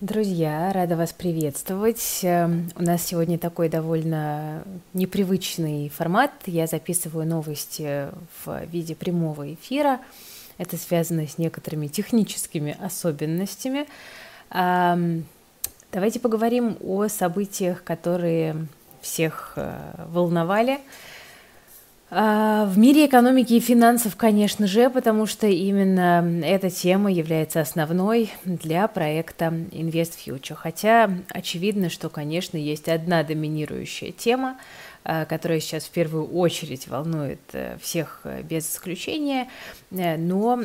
Друзья, рада вас приветствовать. Эм, у нас сегодня такой довольно непривычный формат. Я записываю новости в виде прямого эфира. Это связано с некоторыми техническими особенностями. Эм, давайте поговорим о событиях, которые всех э, волновали. А, в мире экономики и финансов, конечно же, потому что именно эта тема является основной для проекта Invest Future. Хотя очевидно, что, конечно, есть одна доминирующая тема, а, которая сейчас в первую очередь волнует э, всех э, без исключения, э, но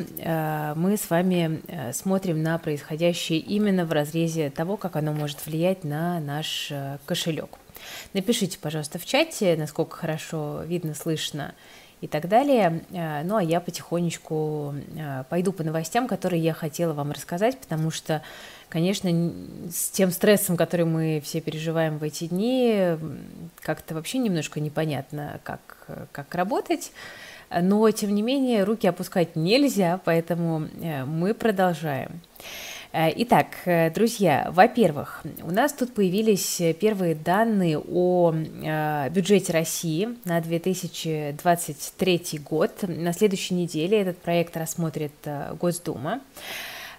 мы с вами смотрим на происходящее именно в разрезе того, как оно может влиять на наш кошелек. Напишите, пожалуйста, в чате, насколько хорошо видно, слышно и так далее. Э, ну, а я потихонечку э, пойду по новостям, которые я хотела вам рассказать, потому что, конечно, с тем стрессом, который мы все переживаем в эти дни, как-то вообще немножко непонятно, как, как работать. Но, тем не менее, руки опускать нельзя, поэтому э, мы продолжаем. Э, итак, э, друзья, во-первых, у нас тут появились первые данные о э, бюджете России на 2023 год. На следующей неделе этот проект рассмотрит Госдума.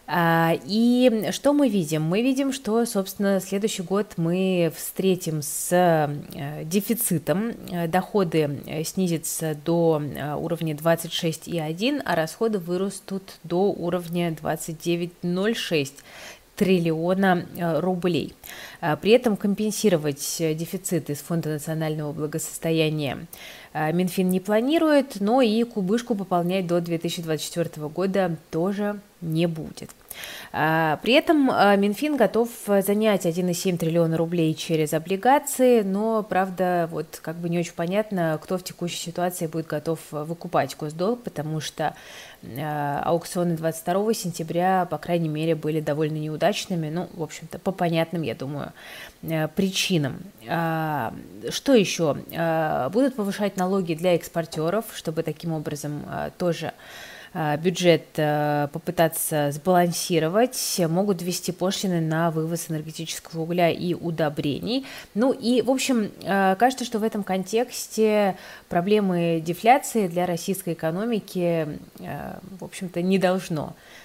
А, и что мы видим? Мы видим, что, собственно, следующий год мы встретим с э, дефицитом. Э, доходы э, снизятся до уровня 26,1, а расходы вырастут до уровня 29,06 триллиона рублей. А, при этом компенсировать дефицит из Фонда национального благосостояния Минфин не планирует, но и кубышку пополнять до 2024 года тоже не будет. А, при этом а, Минфин готов занять 1,7 триллиона рублей через облигации, но, правда, вот как бы не очень понятно, кто в текущей ситуации будет готов выкупать госдолг, потому что а, аукционы 22 сентября, по крайней мере, были довольно неудачными, ну, в общем-то, по понятным, я думаю, причинам. Что еще? Будут повышать налоги для экспортеров, чтобы таким образом тоже Э, бюджет э, попытаться сбалансировать, могут ввести пошлины на вывоз энергетического угля и удобрений. Ну и, в общем, э, кажется, что в этом контексте проблемы дефляции для российской экономики, в общем-то, не должно Э,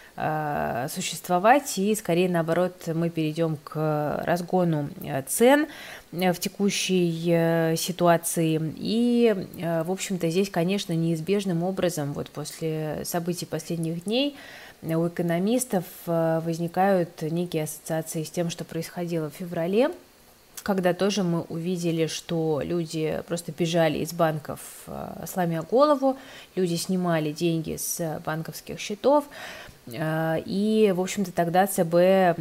существовать, и скорее наоборот мы перейдем к разгону э, цен э, в текущей ситуации. И, в общем-то, здесь, конечно, неизбежным образом, вот после событий последних дней, у экономистов возникают некие ассоциации с тем, что происходило в феврале, когда тоже мы увидели, что люди просто бежали из банков, сломя голову, люди снимали деньги с банковских счетов, Э, и, в общем-то, тогда ЦБ, э,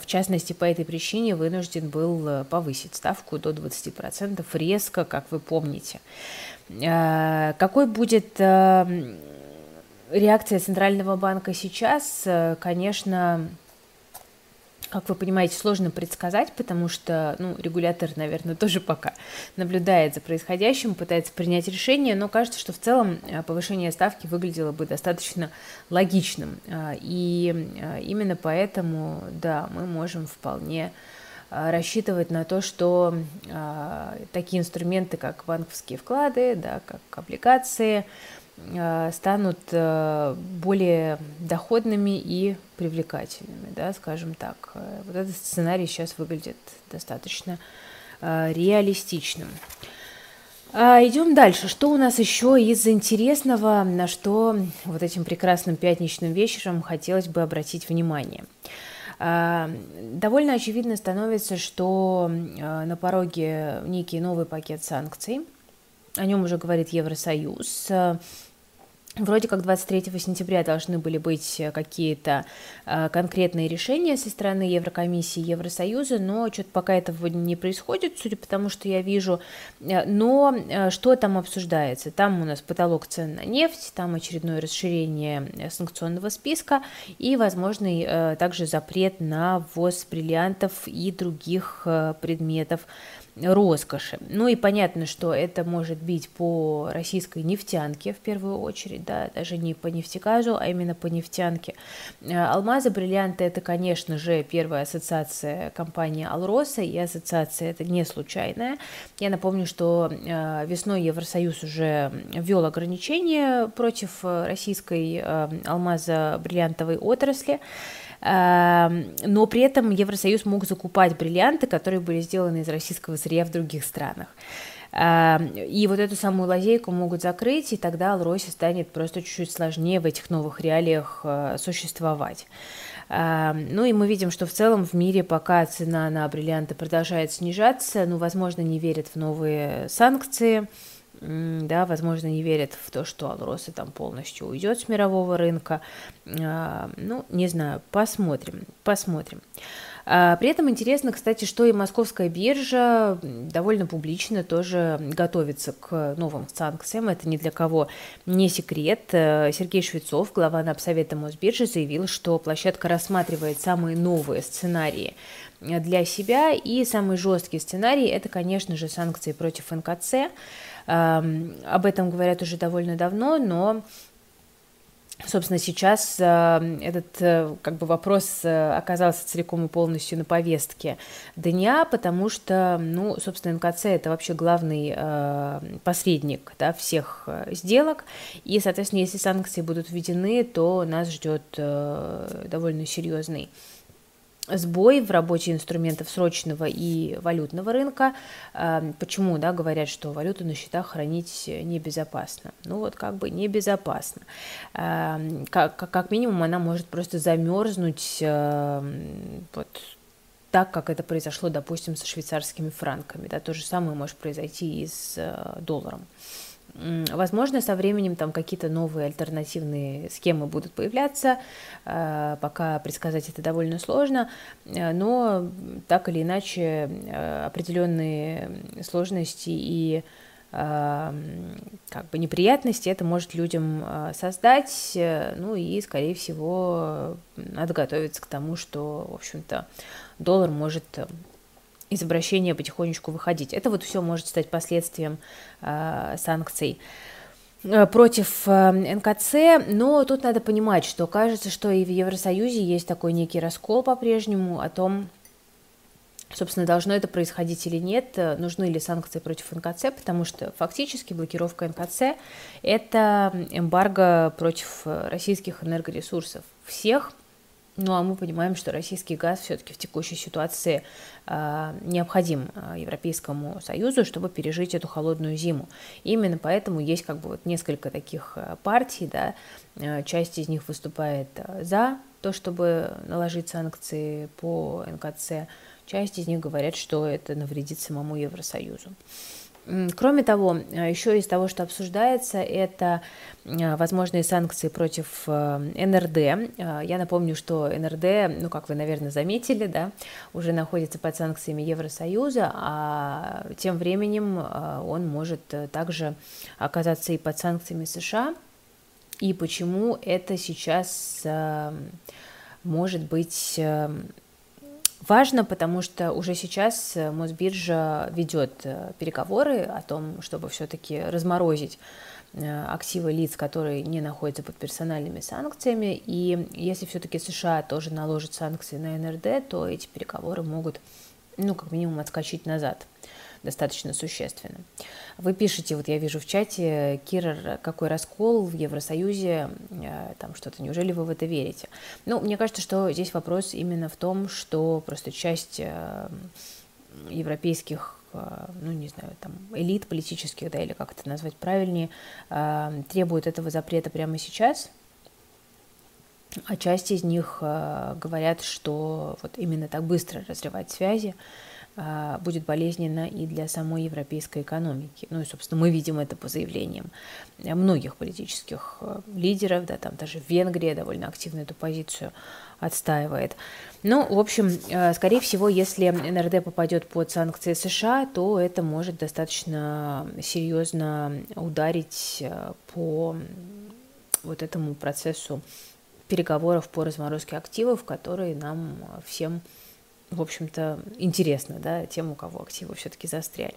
в частности, по этой причине вынужден был э, повысить ставку до 20% резко, как вы помните. Какой будет реакция Центрального банка сейчас? Конечно, как вы понимаете, сложно предсказать, потому что ну, регулятор, наверное, тоже пока наблюдает за происходящим, пытается принять решение, но кажется, что в целом э, повышение ставки выглядело бы достаточно логичным. А, и э, именно поэтому, да, мы можем вполне э, рассчитывать на то, что такие инструменты, как банковские вклады, да, как облигации, Э, станут э, более доходными и привлекательными, да, скажем так. Э, вот этот сценарий сейчас выглядит достаточно реалистичным. А, идем дальше. Что у нас еще из интересного, на что вот этим прекрасным пятничным вечером хотелось бы обратить внимание? Довольно очевидно становится, что на пороге некий новый пакет санкций. О нем уже говорит Евросоюз. Вроде как 23 сентября должны были быть э, какие-то э, конкретные решения со стороны Еврокомиссии Евросоюза, но что-то пока этого не происходит, судя по тому, что я вижу. Э, но что там обсуждается? Там у нас потолок цен на нефть, там очередное расширение санкционного списка и возможный также запрет на ввоз бриллиантов и других предметов роскоши. Ну и понятно, что это может бить по российской нефтянке в первую очередь, да, даже не по нефтегазу, а именно по нефтянке. Алмазы, бриллианты – это, конечно же, первая ассоциация компании Алроса, и ассоциация это не случайная. Я напомню, что весной Евросоюз уже ввел ограничения против российской алмазо-бриллиантовой отрасли. Эм, но при этом Евросоюз мог закупать бриллианты, которые были сделаны из российского сырья в других странах. Эм, и вот эту самую лазейку могут закрыть, и тогда Алросе станет просто чуть-чуть сложнее в этих новых реалиях э, существовать. Эм, ну и мы видим, что в целом в мире пока цена на бриллианты продолжает снижаться, ну, возможно, не верят в новые санкции, да, возможно, не верят в то, что Алроса там полностью уйдет с мирового рынка. А, ну, не знаю, посмотрим, посмотрим. А, при этом интересно, кстати, что и московская биржа довольно публично тоже готовится к новым санкциям. Это ни для кого не секрет. Э, Сергей Швецов, глава Напсовета Мосбиржи, заявил, что площадка рассматривает самые новые сценарии для себя. И самый жесткий сценарий – это, конечно же, санкции против НКЦ. Об этом говорят уже довольно давно, но Собственно, сейчас э, этот э, как бы вопрос э, оказался целиком и полностью на повестке дня, потому что, ну, собственно, НКЦ это вообще главный посредник да, всех сделок, и, соответственно, если санкции будут введены, то нас ждет довольно серьезный сбой в работе инструментов срочного и валютного рынка. Эм, почему, да, говорят, что валюту на счетах хранить небезопасно? Ну вот как бы небезопасно. Эм, как, как минимум она может просто замерзнуть эм, вот так, как это произошло, допустим, со швейцарскими франками. Да, то же самое может произойти и с долларом. Возможно, со временем там какие-то новые альтернативные схемы будут появляться, э, пока предсказать это довольно сложно, э, но так или иначе э, определенные сложности и как бы неприятности это может людям создать, ну и, скорее всего, надо готовиться к тому, что, в общем-то, доллар может из обращения потихонечку выходить. Это вот все может стать последствием э, санкций э, против э, НКЦ, но тут надо понимать, что кажется, что и в Евросоюзе есть такой некий раскол по-прежнему о том, собственно, должно это происходить или нет, э, нужны ли санкции против НКЦ, потому что фактически блокировка НКЦ – это эмбарго против российских энергоресурсов всех – ну а мы понимаем, что российский газ все-таки в текущей ситуации э, необходим э, Европейскому Союзу, чтобы пережить эту холодную зиму. И именно поэтому есть как бы вот несколько таких э, партий, да, э, часть из них выступает за то, чтобы наложить санкции по НКЦ, часть из них говорят, что это навредит самому Евросоюзу. Кроме того, э, еще из того, что обсуждается, это э, возможные санкции против э, НРД. Я напомню, что НРД, ну, как вы, наверное, заметили, да, уже находится под санкциями Евросоюза, а тем временем он может также оказаться и под санкциями США. И почему это сейчас может быть Важно, потому что уже сейчас э, Мосбиржа ведет э, переговоры о том, чтобы все-таки разморозить э, активы лиц, которые не находятся под персональными санкциями. И если все-таки США тоже наложат санкции на НРД, то эти переговоры могут, ну, как минимум, отскочить назад достаточно существенно. Вы пишете, вот я вижу в чате, Кирер, какой раскол в Евросоюзе, э, там что-то, неужели вы в это верите? Ну, мне кажется, что здесь вопрос именно в том, что просто часть э, европейских э, ну, не знаю, там, элит политических, да, или как это назвать правильнее, требуют этого запрета прямо сейчас, а часть из них говорят, что вот именно так быстро разрывать связи а, будет болезненно и для самой европейской экономики. Ну и, собственно, мы видим это по заявлениям многих политических э, лидеров, да, там даже Венгрия довольно активно эту позицию отстаивает. Ну, в общем, э, скорее всего, если НРД попадет под санкции США, то это может достаточно серьезно ударить э, по вот этому процессу переговоров по разморозке активов, которые нам всем в общем-то, интересно, да, тем, у кого активы все-таки застряли.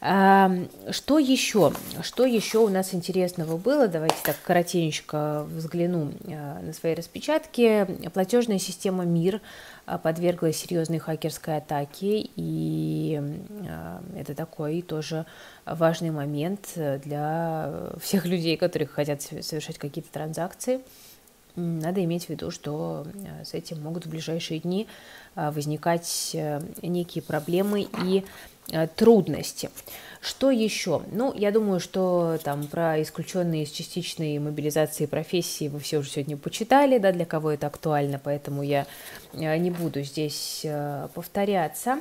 Что еще? Что еще у нас интересного было? Давайте так коротенько взгляну а, на свои распечатки. Платежная система МИР а, подверглась серьезной хакерской атаке, и это такой тоже важный момент для всех людей, которые хотят совершать какие-то транзакции. Надо иметь в виду, что с этим могут в ближайшие дни возникать э, некие проблемы и Э, трудности. Что еще? Ну, я думаю, что там про исключенные из частичной мобилизации профессии вы все уже сегодня почитали, да, для кого это актуально, поэтому я э, не буду здесь э, повторяться.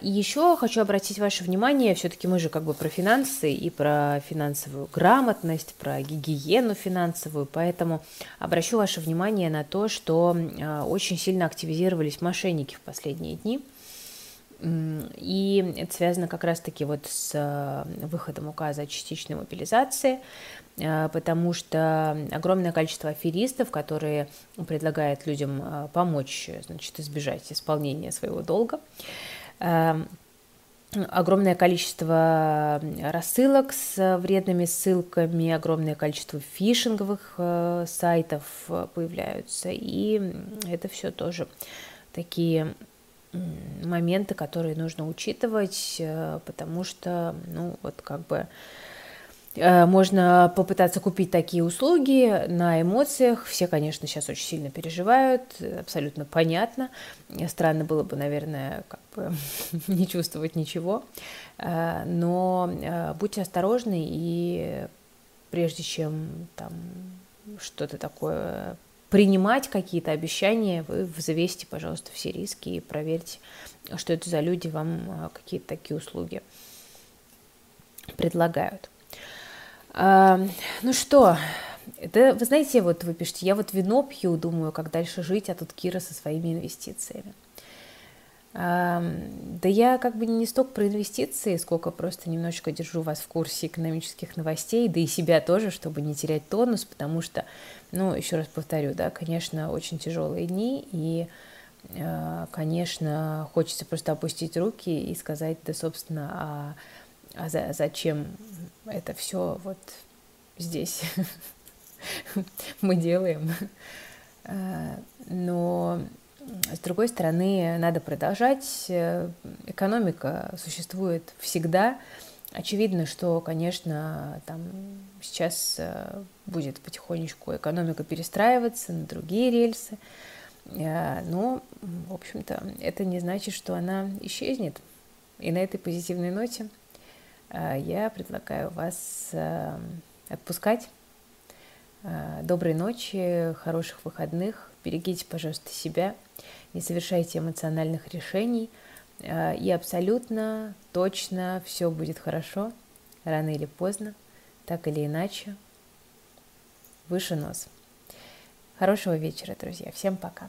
И еще хочу обратить ваше внимание, все-таки мы же как бы про финансы и про финансовую грамотность, про гигиену финансовую, поэтому обращу ваше внимание на то, что очень сильно активизировались мошенники в последние дни – и это связано как раз-таки вот с э, выходом указа о частичной мобилизации, э, потому что огромное количество аферистов, которые предлагают людям э, помочь значит, избежать исполнения своего долга, огромное количество рассылок с вредными ссылками, огромное количество фишинговых сайтов появляются, и это все тоже такие моменты, которые нужно учитывать, э, потому что, ну, вот как бы э, можно попытаться купить такие услуги на эмоциях. Все, конечно, сейчас очень сильно переживают, абсолютно понятно. Странно было бы, наверное, как бы не чувствовать ничего. Э, но будьте осторожны и прежде чем там что-то такое принимать какие-то обещания, вы взвесьте, пожалуйста, все риски и проверьте, что это за люди вам а, какие-то такие услуги предлагают. А, ну что, это, вы знаете, вот вы пишете, я вот вино пью, думаю, как дальше жить, а тут Кира со своими инвестициями. Да я как бы не столько про инвестиции, сколько просто немножечко держу вас в курсе экономических новостей, да и себя тоже, чтобы не терять тонус, потому что, ну, еще раз повторю, да, конечно, очень тяжелые дни, и, а, конечно, хочется просто опустить руки и сказать, да, собственно, а, а за, зачем это все вот здесь мы делаем. А, но с другой стороны, надо продолжать. Экономика существует всегда. Очевидно, что, конечно, там сейчас э, будет потихонечку экономика перестраиваться на другие рельсы. Э, но, в общем-то, это не значит, что она исчезнет. И на этой позитивной ноте э, я предлагаю вас отпускать. Доброй ночи, хороших выходных. Берегите, пожалуйста, себя не совершайте эмоциональных решений, э, и абсолютно точно все будет хорошо, рано или поздно, так или иначе, выше нос. Хорошего вечера, друзья. Всем пока.